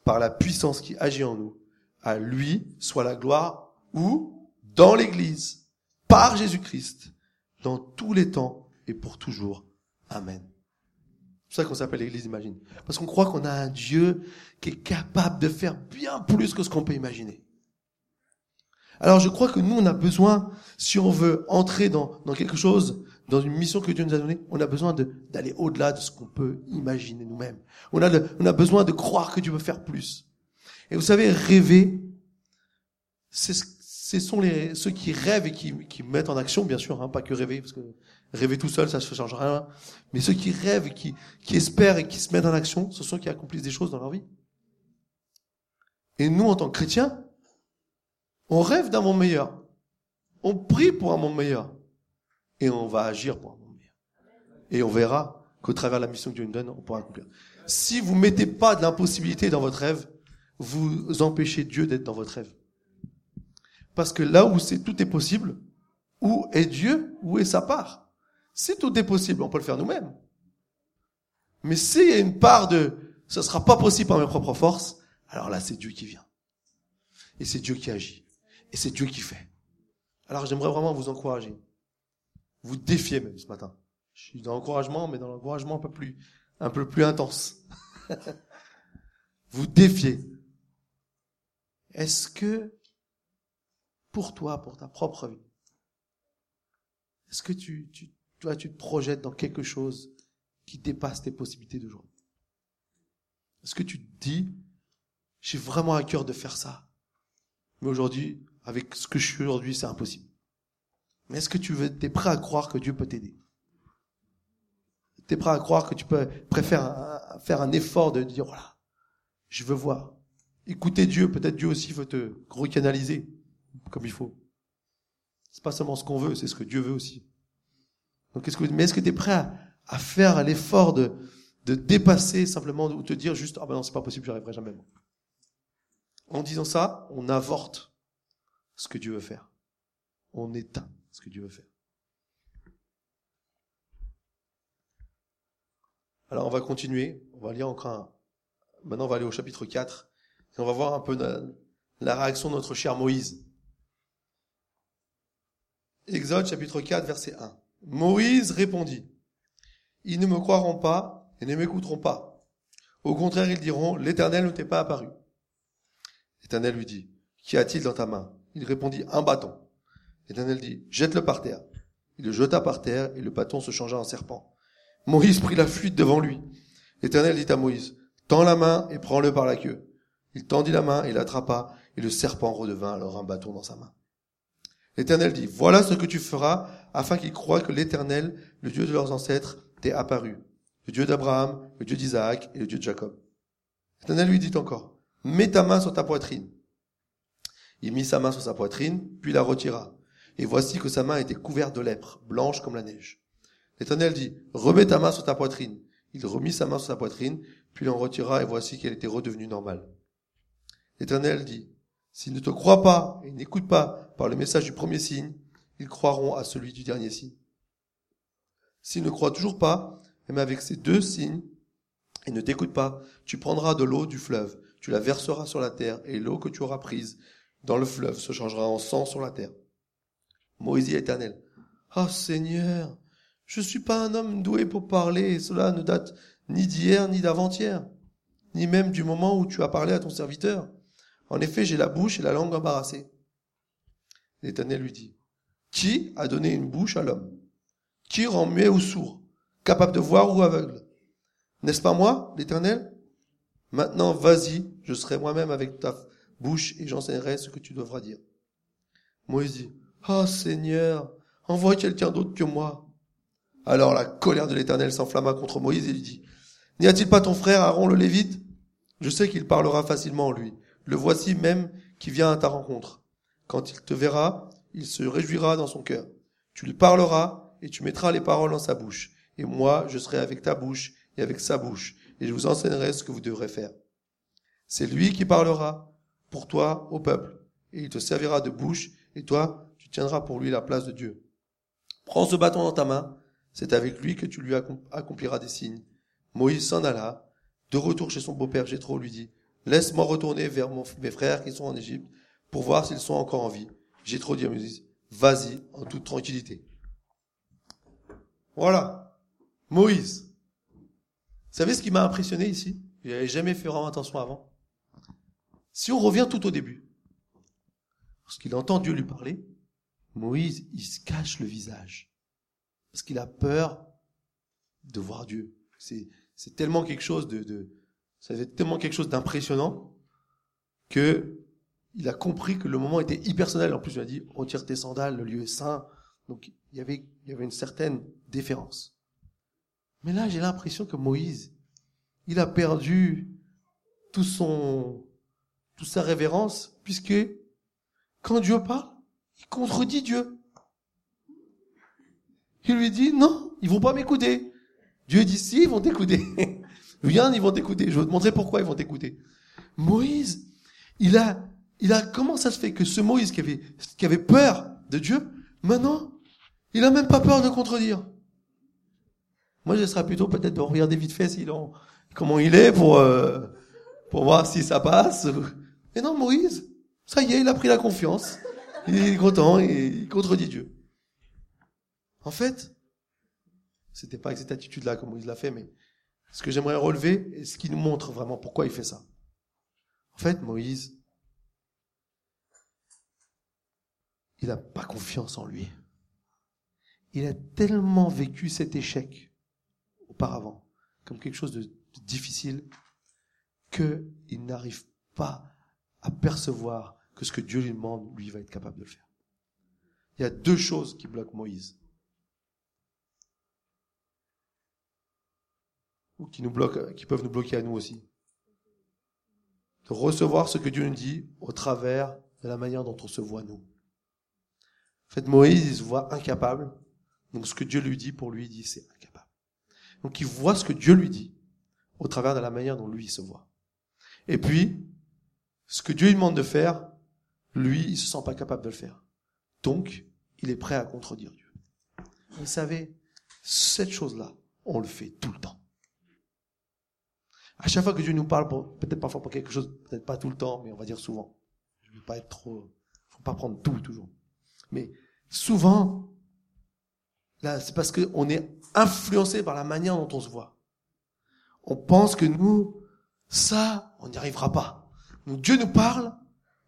Speaker 1: par la puissance qui agit en nous, à lui soit la gloire ou dans l'église, par Jésus-Christ, dans tous les temps et pour toujours. Amen. C'est ça qu'on s'appelle l'église, imagine. Parce qu'on croit qu'on a un Dieu qui est capable de faire bien plus que ce qu'on peut imaginer. Alors je crois que nous, on a besoin, si on veut entrer dans, dans quelque chose, dans une mission que Dieu nous a donnée, on a besoin d'aller au-delà de ce qu'on peut imaginer nous-mêmes. On a, on a besoin de croire que Dieu veut faire plus. Et vous savez, rêver, c'est ce sont les, ceux qui rêvent et qui, qui mettent en action, bien sûr, hein, pas que rêver, parce que rêver tout seul, ça ne change rien. Mais ceux qui rêvent, et qui, qui espèrent et qui se mettent en action, ce sont ceux qui accomplissent des choses dans leur vie. Et nous, en tant que chrétiens, on rêve d'un monde meilleur. On prie pour un monde meilleur. Et on va agir pour un monde meilleur. Et on verra qu'au travers de la mission que Dieu nous donne, on pourra accomplir. Si vous mettez pas de l'impossibilité dans votre rêve, vous empêchez Dieu d'être dans votre rêve. Parce que là où c'est tout est possible, où est Dieu, où est sa part? Si tout est possible, on peut le faire nous-mêmes. Mais s'il y a une part de ce sera pas possible par mes propres forces, alors là c'est Dieu qui vient. Et c'est Dieu qui agit. Et c'est Dieu qui fait. Alors j'aimerais vraiment vous encourager. Vous défier même ce matin. Je suis dans l'encouragement, mais dans l'encouragement un peu plus, un peu plus intense. vous défier. Est-ce que pour toi, pour ta propre vie, est-ce que tu, tu, toi, tu te projettes dans quelque chose qui dépasse tes possibilités d'aujourd'hui? Est-ce que tu te dis, j'ai vraiment à cœur de faire ça, mais aujourd'hui, avec ce que je suis aujourd'hui, c'est impossible. Mais est-ce que tu veux, es prêt à croire que Dieu peut t'aider? Tu es prêt à croire que tu peux préférer faire un effort de dire voilà, je veux voir. Écouter Dieu, peut-être Dieu aussi veut te recanaliser comme il faut. C'est pas seulement ce qu'on veut, c'est ce que Dieu veut aussi. Donc est-ce que mais est-ce que tu es prêt à, à faire l'effort de de dépasser simplement ou te dire juste ah ben non, c'est pas possible, j'y arriverai jamais. En disant ça, on avorte ce que Dieu veut faire. On éteint ce que Dieu veut faire. Alors on va continuer, on va lire encore un... Maintenant on va aller au chapitre 4 et on va voir un peu la, réaction de notre cher Moïse. Exode chapitre 4 verset 1. Moïse répondit, Ils ne me croiront pas et ne m'écouteront pas. Au contraire, ils diront, L'Éternel ne t'est pas apparu. L'Éternel lui dit, Qu'y a-t-il dans ta main? Il répondit, Un bâton. L'Éternel dit, Jette-le par terre. Il le jeta par terre et le bâton se changea en serpent. Moïse prit la fuite devant lui. L'Éternel dit à Moïse, Tends la main et prends-le par la queue. Il tendit la main et l'attrapa, et le serpent redevint alors un bâton dans sa main. L'Éternel dit, Voilà ce que tu feras afin qu'ils croient que l'Éternel, le Dieu de leurs ancêtres, t'est apparu. Le Dieu d'Abraham, le Dieu d'Isaac et le Dieu de Jacob. L'Éternel lui dit encore, Mets ta main sur ta poitrine. Il mit sa main sur sa poitrine, puis la retira. Et voici que sa main était couverte de lèpre, blanche comme la neige. L'Éternel dit, remets ta main sur ta poitrine. Il remit sa main sur sa poitrine, puis l'en retira, et voici qu'elle était redevenue normale. L'Éternel dit, s'ils ne te croient pas et n'écoutent pas par le message du premier signe, ils croiront à celui du dernier signe. S'ils ne croient toujours pas, même avec ces deux signes, et ne t'écoutent pas, tu prendras de l'eau du fleuve, tu la verseras sur la terre, et l'eau que tu auras prise dans le fleuve se changera en sang sur la terre. Moïse dit l'Éternel, Ah Seigneur, je suis pas un homme doué pour parler, et cela ne date ni d'hier ni d'avant-hier, ni même du moment où tu as parlé à ton serviteur. En effet, j'ai la bouche et la langue embarrassée. L'Éternel lui dit, Qui a donné une bouche à l'homme? Qui rend muet ou sourd, capable de voir ou aveugle? N'est-ce pas moi, l'Éternel? Maintenant, vas-y, je serai moi-même avec ta bouche et j'enseignerai ce que tu devras dire. Moïse dit, Ah Seigneur, envoie quelqu'un d'autre que moi. Alors la colère de l'Éternel s'enflamma contre Moïse et lui dit, N'y a-t-il pas ton frère Aaron le Lévite? Je sais qu'il parlera facilement, lui. Le voici même qui vient à ta rencontre. Quand il te verra, il se réjouira dans son cœur. Tu lui parleras et tu mettras les paroles dans sa bouche. Et moi, je serai avec ta bouche et avec sa bouche, et je vous enseignerai ce que vous devrez faire. C'est lui qui parlera pour toi au peuple, et il te servira de bouche, et toi, tu tiendras pour lui la place de Dieu. Prends ce bâton dans ta main, c'est avec lui que tu lui accompliras des signes. Moïse s'en alla. De retour chez son beau-père Jétro lui dit, Laisse-moi retourner vers mes frères qui sont en Égypte pour voir s'ils sont encore en vie. J'ai trop dit à Moïse, vas-y en toute tranquillité. Voilà. Moïse. Vous savez ce qui m'a impressionné ici? Je n'avais jamais fait vraiment attention avant. Si on revient tout au début, lorsqu'il entend Dieu lui parler, Moïse, il se cache le visage. Parce qu'il a peur de voir Dieu. C'est, c'est tellement quelque chose de, de, ça fait tellement quelque chose d'impressionnant que il a compris que le moment était hyper personnel. En plus, il a dit, retire tes sandales, le lieu est saint. Donc, il y avait, il y avait une certaine déférence. Mais là, j'ai l'impression que Moïse, il a perdu tout son, toute sa révérence, puisque quand Dieu parle, il contredit Dieu. Il lui dit, non, ils vont pas m'écouter. Dieu dit, si, ils vont t'écouter. Viens, ils vont t'écouter. Je vais te montrer pourquoi ils vont t'écouter. Moïse, il a, il a, comment ça se fait que ce Moïse qui avait, qui avait peur de Dieu, maintenant, il a même pas peur de contredire? Moi, je serais plutôt peut-être de regarder vite fait s'il comment il est pour, euh, pour voir si ça passe. Mais non, Moïse, ça y est, il a pris la confiance. Il est content et il contredit Dieu. En fait, c'était pas avec cette attitude-là que Moïse l'a fait, mais ce que j'aimerais relever et ce qui nous montre vraiment pourquoi il fait ça. En fait, Moïse, il n'a pas confiance en lui. Il a tellement vécu cet échec auparavant comme quelque chose de difficile qu'il n'arrive pas à percevoir que ce que Dieu lui demande, lui va être capable de le faire. Il y a deux choses qui bloquent Moïse. Ou qui nous bloquent, qui peuvent nous bloquer à nous aussi. De recevoir ce que Dieu nous dit au travers de la manière dont on se voit nous. En fait, Moïse, il se voit incapable. Donc ce que Dieu lui dit pour lui, il dit c'est incapable. Donc il voit ce que Dieu lui dit au travers de la manière dont lui se voit. Et puis, ce que Dieu lui demande de faire, lui, il se sent pas capable de le faire. Donc, il est prêt à contredire Dieu. Vous savez, cette chose-là, on le fait tout le temps. À chaque fois que Dieu nous parle, peut-être parfois pour quelque chose, peut-être pas tout le temps, mais on va dire souvent. Je ne veux pas être trop, faut pas prendre tout toujours. Mais souvent, là, c'est parce qu'on est influencé par la manière dont on se voit. On pense que nous, ça, on n'y arrivera pas. Donc Dieu nous parle,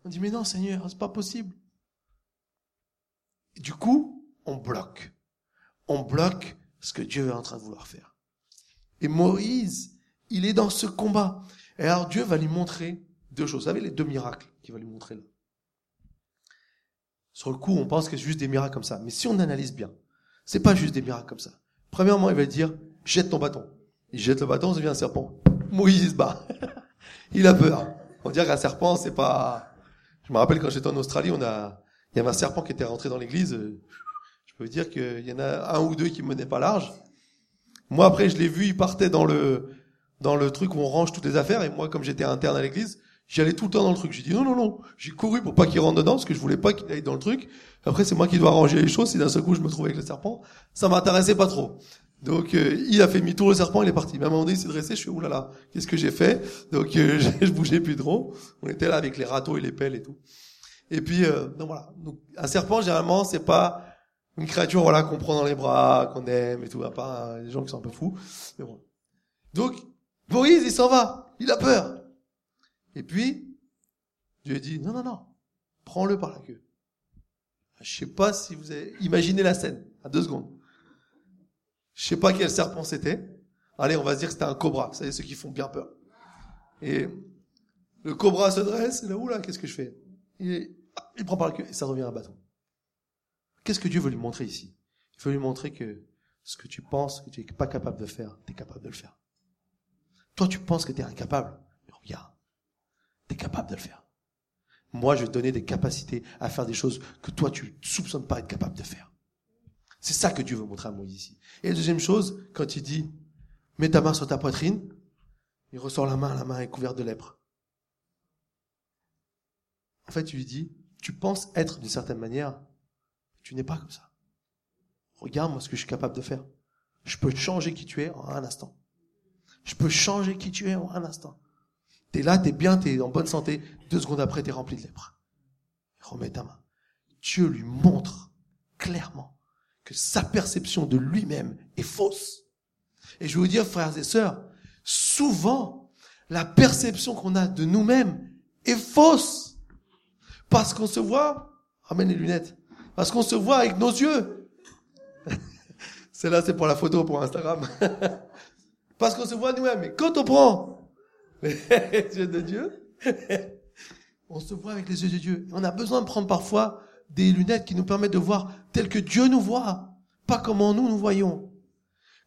Speaker 1: on dit mais non Seigneur, c'est pas possible. Et du coup, on bloque. On bloque ce que Dieu est en train de vouloir faire. Et Moïse, il est dans ce combat. Et alors Dieu va lui montrer deux choses. Vous savez les deux miracles qu'il va lui montrer là. Sur le coup, on pense que c'est juste des miracles comme ça. Mais si on analyse bien, c'est pas juste des miracles comme ça. Premièrement, il va dire, jette ton bâton. Il jette le bâton, ça devient un serpent. Moïse se bat. il a peur. On dirait qu'un serpent, c'est pas, je me rappelle quand j'étais en Australie, on a, il y avait un serpent qui était rentré dans l'église. Je peux dire qu'il y en a un ou deux qui menaient pas large. Moi, après, je l'ai vu, il partait dans le, dans le truc où on range toutes les affaires. Et moi, comme j'étais interne à l'église, j'y allais tout le temps dans le truc. J'ai dit non, non, non. J'ai couru pour pas qu'il rentre dedans parce que je voulais pas qu'il aille dans le truc. Après, c'est moi qui dois ranger les choses. Si d'un seul coup je me trouve avec le serpent, ça m'intéressait pas trop. Donc euh, il a fait demi-tour, le serpent, il est parti. Mais à un moment donné, il s'est dressé, je suis oulala, qu'est-ce que j'ai fait? Donc euh, je bougeais plus trop. On était là avec les râteaux et les pelles et tout. Et puis euh, donc voilà. Donc, un serpent, généralement, c'est pas une créature voilà qu'on prend dans les bras, qu'on aime et tout, à part des gens qui sont un peu fous. Mais bon. Donc Moïse, il s'en va, il a peur. Et puis Dieu dit non non non, prends-le par la queue. Je sais pas si vous avez imaginé la scène à deux secondes. Je sais pas quel serpent c'était. Allez, on va se dire que c'était un cobra. Vous savez, ceux qui font bien peur. Et le cobra se dresse, et là, oula, qu'est-ce que je fais? Il, il prend par la queue et ça revient à un bâton. Qu'est-ce que Dieu veut lui montrer ici? Il veut lui montrer que ce que tu penses que tu es pas capable de faire, tu es capable de le faire. Toi, tu penses que tu es incapable. Mais regarde, tu es capable de le faire. Moi, je vais te donner des capacités à faire des choses que toi, tu ne soupçonnes pas être capable de faire. C'est ça que Dieu veut montrer à Moïse ici. Et deuxième chose, quand il dit, mets ta main sur ta poitrine, il ressort la main, la main est couverte de lèpre. En fait, il lui dit, tu penses être d'une certaine manière, tu n'es pas comme ça. Regarde-moi ce que je suis capable de faire. Je peux changer qui tu es en un instant. Je peux changer qui tu es en un instant. T'es là, t'es bien, t'es en bonne santé. Deux secondes après, t'es rempli de lèpre. Remets ta main. Dieu lui montre clairement que sa perception de lui-même est fausse. Et je vais vous dire, frères et sœurs, souvent, la perception qu'on a de nous-mêmes est fausse. Parce qu'on se voit, ramène les lunettes, parce qu'on se voit avec nos yeux. Celle-là, c'est pour la photo, pour Instagram. parce qu'on se voit nous-mêmes. Mais quand on prend les yeux de Dieu, On se voit avec les yeux de Dieu. On a besoin de prendre parfois des lunettes qui nous permettent de voir tel que Dieu nous voit, pas comment nous nous voyons.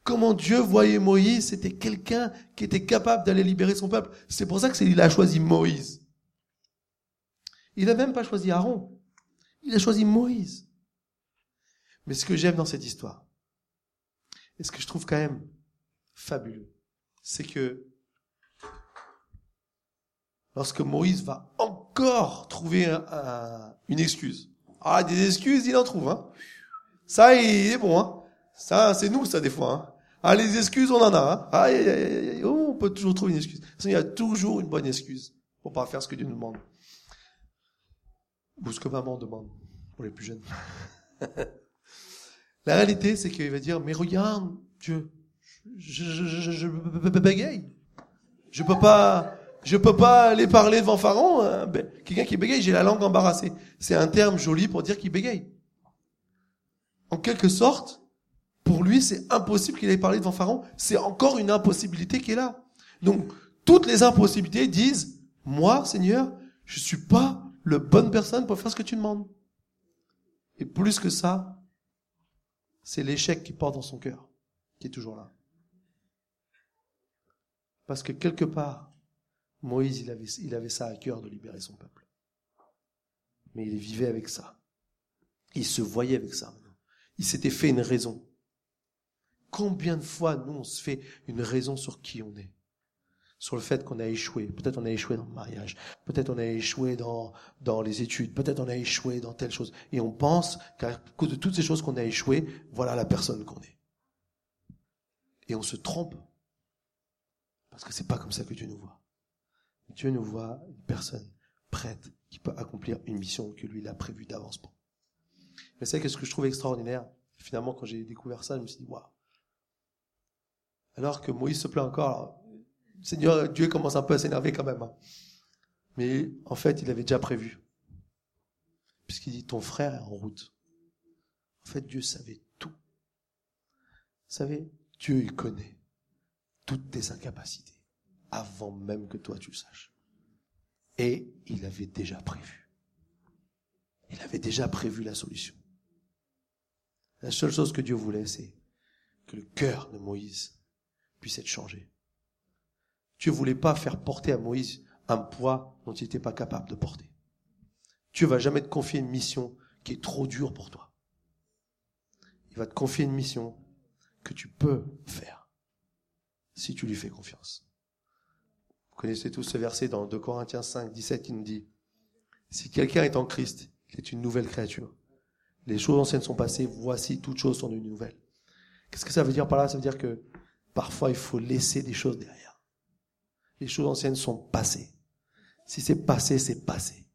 Speaker 1: Comment Dieu voyait Moïse, c'était quelqu'un qui était capable d'aller libérer son peuple. C'est pour ça que il a choisi Moïse. Il n'a même pas choisi Aaron. Il a choisi Moïse. Mais ce que j'aime dans cette histoire, et ce que je trouve quand même fabuleux, c'est que lorsque Moïse va encore trouver une excuse, ah, des excuses, il en trouve, hein. Ça, il est bon, hein. Ça, c'est nous, ça, des fois, hein. Ah, les excuses, on en a, hein. Aïe, aïe, aïe. Oh, on peut toujours trouver une excuse. Il y a toujours une bonne excuse pour pas faire ce que Dieu nous demande. Ou ce que maman demande, pour les plus jeunes. La réalité, c'est qu'il va dire, mais regarde, Dieu, je, je, je, je bégaye. Je peux pas, je peux pas aller parler devant Pharaon. Hein. Ben, quelqu'un qui bégaye, j'ai la langue embarrassée. C'est un terme joli pour dire qu'il bégaye. En quelque sorte, pour lui, c'est impossible qu'il aille parler devant Pharaon. C'est encore une impossibilité qui est là. Donc, toutes les impossibilités disent, moi, Seigneur, je suis pas le bonne personne pour faire ce que tu demandes. Et plus que ça, c'est l'échec qui porte dans son cœur, qui est toujours là. Parce que quelque part, Moïse, il avait, ça à cœur de libérer son peuple. Mais il vivait avec ça. Il se voyait avec ça. Il s'était fait une raison. Combien de fois, nous, on se fait une raison sur qui on est? Sur le fait qu'on a échoué. Peut-être on a échoué dans le mariage, peut-être on a échoué dans, dans les études, peut-être on a échoué dans telle chose. Et on pense qu'à cause de toutes ces choses qu'on a échoué, voilà la personne qu'on est. Et on se trompe. Parce que c'est pas comme ça que Dieu nous voit. Dieu nous voit une personne prête qui peut accomplir une mission que lui il a prévue d'avance. Mais c'est ce que je trouve extraordinaire. Finalement, quand j'ai découvert ça, je me suis dit, waouh. Alors que Moïse se plaint encore, Seigneur, Dieu commence un peu à s'énerver quand même. Hein. Mais en fait, il avait déjà prévu. Puisqu'il dit, ton frère est en route. En fait, Dieu savait tout. Vous savez, Dieu, il connaît toutes tes incapacités avant même que toi tu saches. Et il avait déjà prévu. Il avait déjà prévu la solution. La seule chose que Dieu voulait, c'est que le cœur de Moïse puisse être changé. Dieu voulait pas faire porter à Moïse un poids dont il n'était pas capable de porter. Dieu va jamais te confier une mission qui est trop dure pour toi. Il va te confier une mission que tu peux faire si tu lui fais confiance. Connaissez tous ce verset dans 2 Corinthiens 5, 17 qui nous dit, si quelqu'un est en Christ, il est une nouvelle créature. Les choses anciennes sont passées, voici toutes choses sont devenues nouvelles. Qu'est-ce que ça veut dire par là? Ça veut dire que parfois il faut laisser des choses derrière. Les choses anciennes sont passées. Si c'est passé, c'est passé.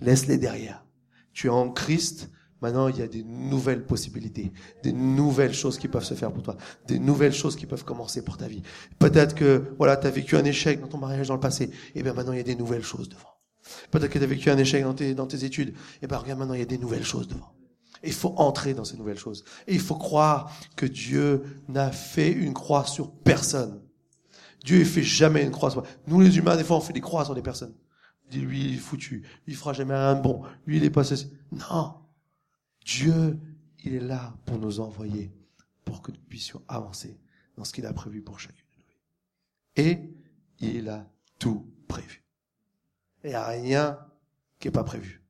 Speaker 1: Laisse-les derrière. Tu es en Christ, Maintenant, il y a des nouvelles possibilités, des nouvelles choses qui peuvent se faire pour toi, des nouvelles choses qui peuvent commencer pour ta vie. Peut-être que, voilà, tu as vécu un échec dans ton mariage dans le passé. Et eh bien maintenant, il y a des nouvelles choses devant. Peut-être que tu as vécu un échec dans tes, dans tes études. Et eh bien regarde, maintenant, il y a des nouvelles choses devant. Il faut entrer dans ces nouvelles choses. Et il faut croire que Dieu n'a fait une croix sur personne. Dieu ne fait jamais une croix sur... Nous, les humains, des fois, on fait des croix sur des personnes. On dit, lui, il est foutu. Il fera jamais rien de bon. Lui, il est pas ceci. Non. Dieu, il est là pour nous envoyer, pour que nous puissions avancer dans ce qu'il a prévu pour chacune de nous. Et il a tout prévu. Il n'y a rien qui n'est pas prévu.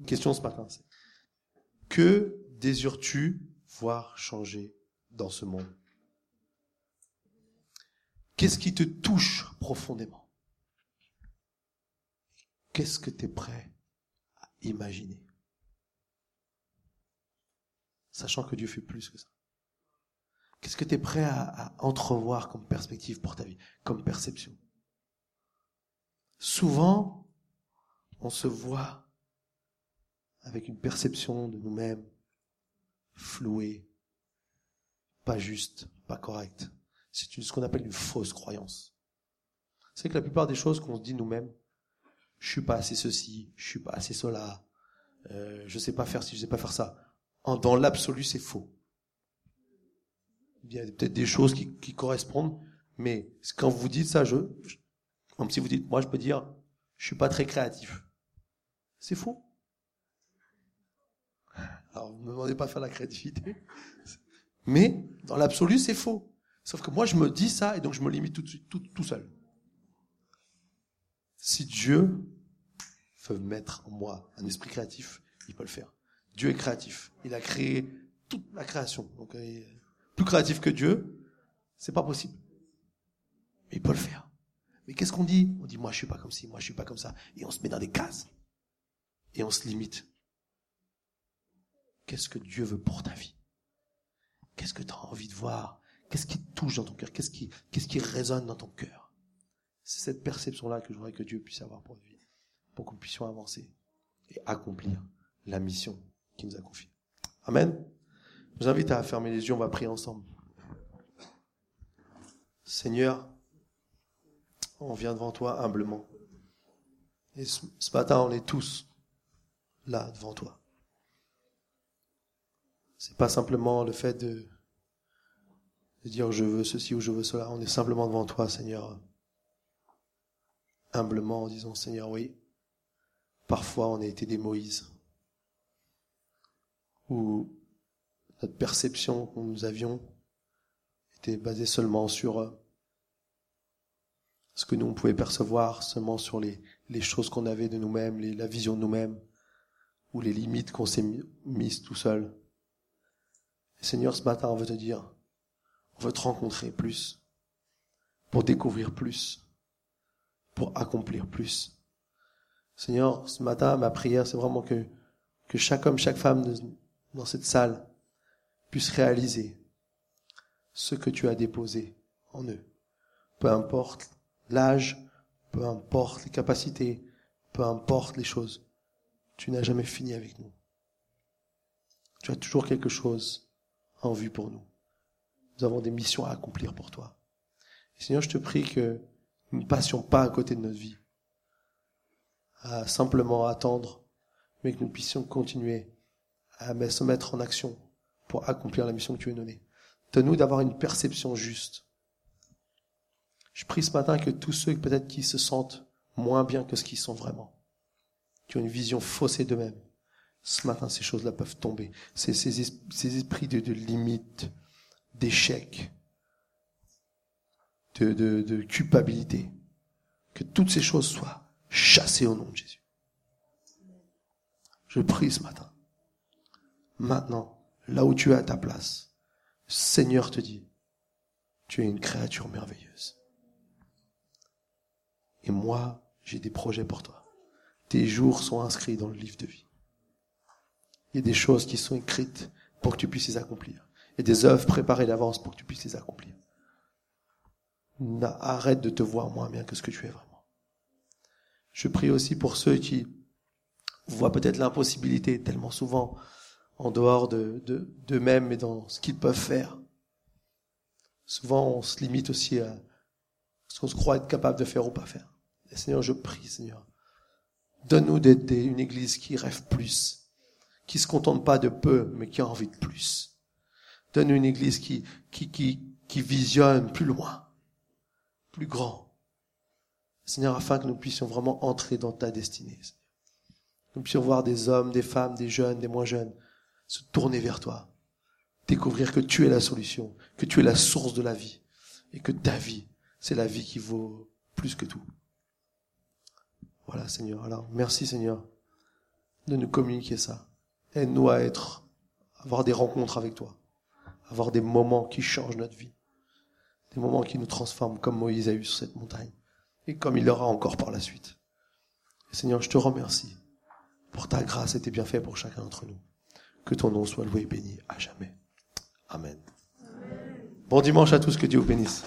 Speaker 1: Une question ce matin, c'est que désires-tu voir changer dans ce monde? Qu'est-ce qui te touche profondément? Qu'est-ce que tu es prêt à imaginer? Sachant que Dieu fait plus que ça Qu'est-ce que tu es prêt à, entrevoir comme perspective pour ta vie, comme perception? Souvent, on se voit avec une perception de nous-mêmes flouée, pas juste, pas correcte. C'est ce qu'on appelle une fausse croyance. C'est que la plupart des choses qu'on se dit nous-mêmes, je suis pas assez ceci, je suis pas assez cela, euh, je sais pas faire ci, je sais pas faire ça dans l'absolu, c'est faux. Il y a peut-être des choses qui, correspondent, mais quand vous dites ça, je, comme si vous dites, moi je peux dire, je suis pas très créatif. C'est faux. Alors, vous ne me demandez pas de faire la créativité. Mais, dans l'absolu, c'est faux. Sauf que moi, je me dis ça et donc je me limite tout de suite, tout, tout seul. Si Dieu veut mettre en moi un esprit créatif, il peut le faire. Dieu est créatif. Il a créé toute la création. Donc, euh, plus créatif que Dieu, c'est pas possible. Mais il peut le faire. Mais qu'est-ce qu'on dit? On dit moi je suis pas comme ci, moi je suis pas comme ça, et on se met dans des cases et on se limite. Qu'est-ce que Dieu veut pour ta vie? Qu'est-ce que tu as envie de voir? Qu'est-ce qui touche dans ton cœur? Qu'est-ce qui, qu'est-ce qui résonne dans ton cœur? C'est cette perception-là que je voudrais que Dieu puisse avoir pour notre vie, pour que nous puissions avancer et accomplir la mission qu'il nous a confiée. Amen. Je vous invite à fermer les yeux, on va prier ensemble. Seigneur, on vient devant toi humblement. Et ce, matin, on est tous là devant toi. C'est pas simplement le fait de, de dire je veux ceci ou je veux cela. On est simplement devant toi, Seigneur. Humblement en disant Seigneur, oui, parfois on a été des Moïse. Ou notre perception que nous avions était basée seulement sur euh, ce que nous on pouvait percevoir, seulement sur les, les choses qu'on avait de nous-mêmes, la vision de nous-mêmes, ou les limites qu'on s'est mises tout seul. Seigneur, ce matin, on veut te dire, on veut te rencontrer plus, pour découvrir plus, pour accomplir plus. Seigneur, ce matin, ma prière, c'est vraiment que, que chaque homme, chaque femme dans cette salle puisse réaliser ce que tu as déposé en eux. Peu importe l'âge, peu importe les capacités, peu importe les choses. Tu n'as jamais fini avec nous. Tu as toujours quelque chose en vue pour nous. Nous avons des missions à accomplir pour toi. Seigneur, je te prie que nous ne passions pas à côté de notre vie, à simplement attendre, mais que nous puissions continuer à se mettre en action pour accomplir la mission que tu as donnée. Donne-nous d'avoir une perception juste. Je prie ce matin que tous ceux peut-être qui se sentent moins bien que ce qu'ils sont vraiment, qui ont une vision faussée d'eux-mêmes, ce matin ces choses-là peuvent tomber. Ces, ces, esprits de, limite, d'échec, de, de culpabilité, que toutes ces choses soient chassées au nom de Jésus. Je prie ce matin. Maintenant, là où tu es à ta place, Seigneur te dit, tu es une créature merveilleuse. Et moi, j'ai des projets pour toi. Tes jours sont inscrits dans le livre de vie. Il y a des choses qui sont écrites pour que tu puisses les accomplir. Et des œuvres préparées d'avance pour que tu puisses les accomplir. Arrête de te voir moins bien que ce que tu es vraiment. Je prie aussi pour ceux qui voient peut-être l'impossibilité tellement souvent en dehors de, d'eux-mêmes et dans ce qu'ils peuvent faire. Souvent, on se limite aussi à ce qu'on se croit être capable de faire ou pas faire. Et Seigneur, je prie, Seigneur, donne-nous d'être une église qui rêve plus, qui se contente pas de peu, mais qui a envie de plus. Donne-nous une église qui, qui, qui, qui visionne plus loin, plus grand. Seigneur, afin que nous puissions vraiment entrer dans ta destinée. Nous puissions voir des hommes, des femmes, des jeunes, des moins jeunes, se tourner vers toi, découvrir que tu es la solution, que tu es la source de la vie, et que ta vie, c'est la vie qui vaut plus que tout. Voilà, Seigneur. Alors, merci, Seigneur, de nous communiquer ça. Aide-nous à être, avoir des rencontres avec toi, avoir des moments qui changent notre vie, des moments qui nous transforment comme Moïse a eu sur cette montagne, et comme il l'aura encore par la suite. Seigneur, je te remercie pour ta grâce et tes bienfaits pour chacun d'entre nous. Que ton nom soit loué et béni à jamais. Amen. Bon dimanche à tous, que Dieu vous bénisse.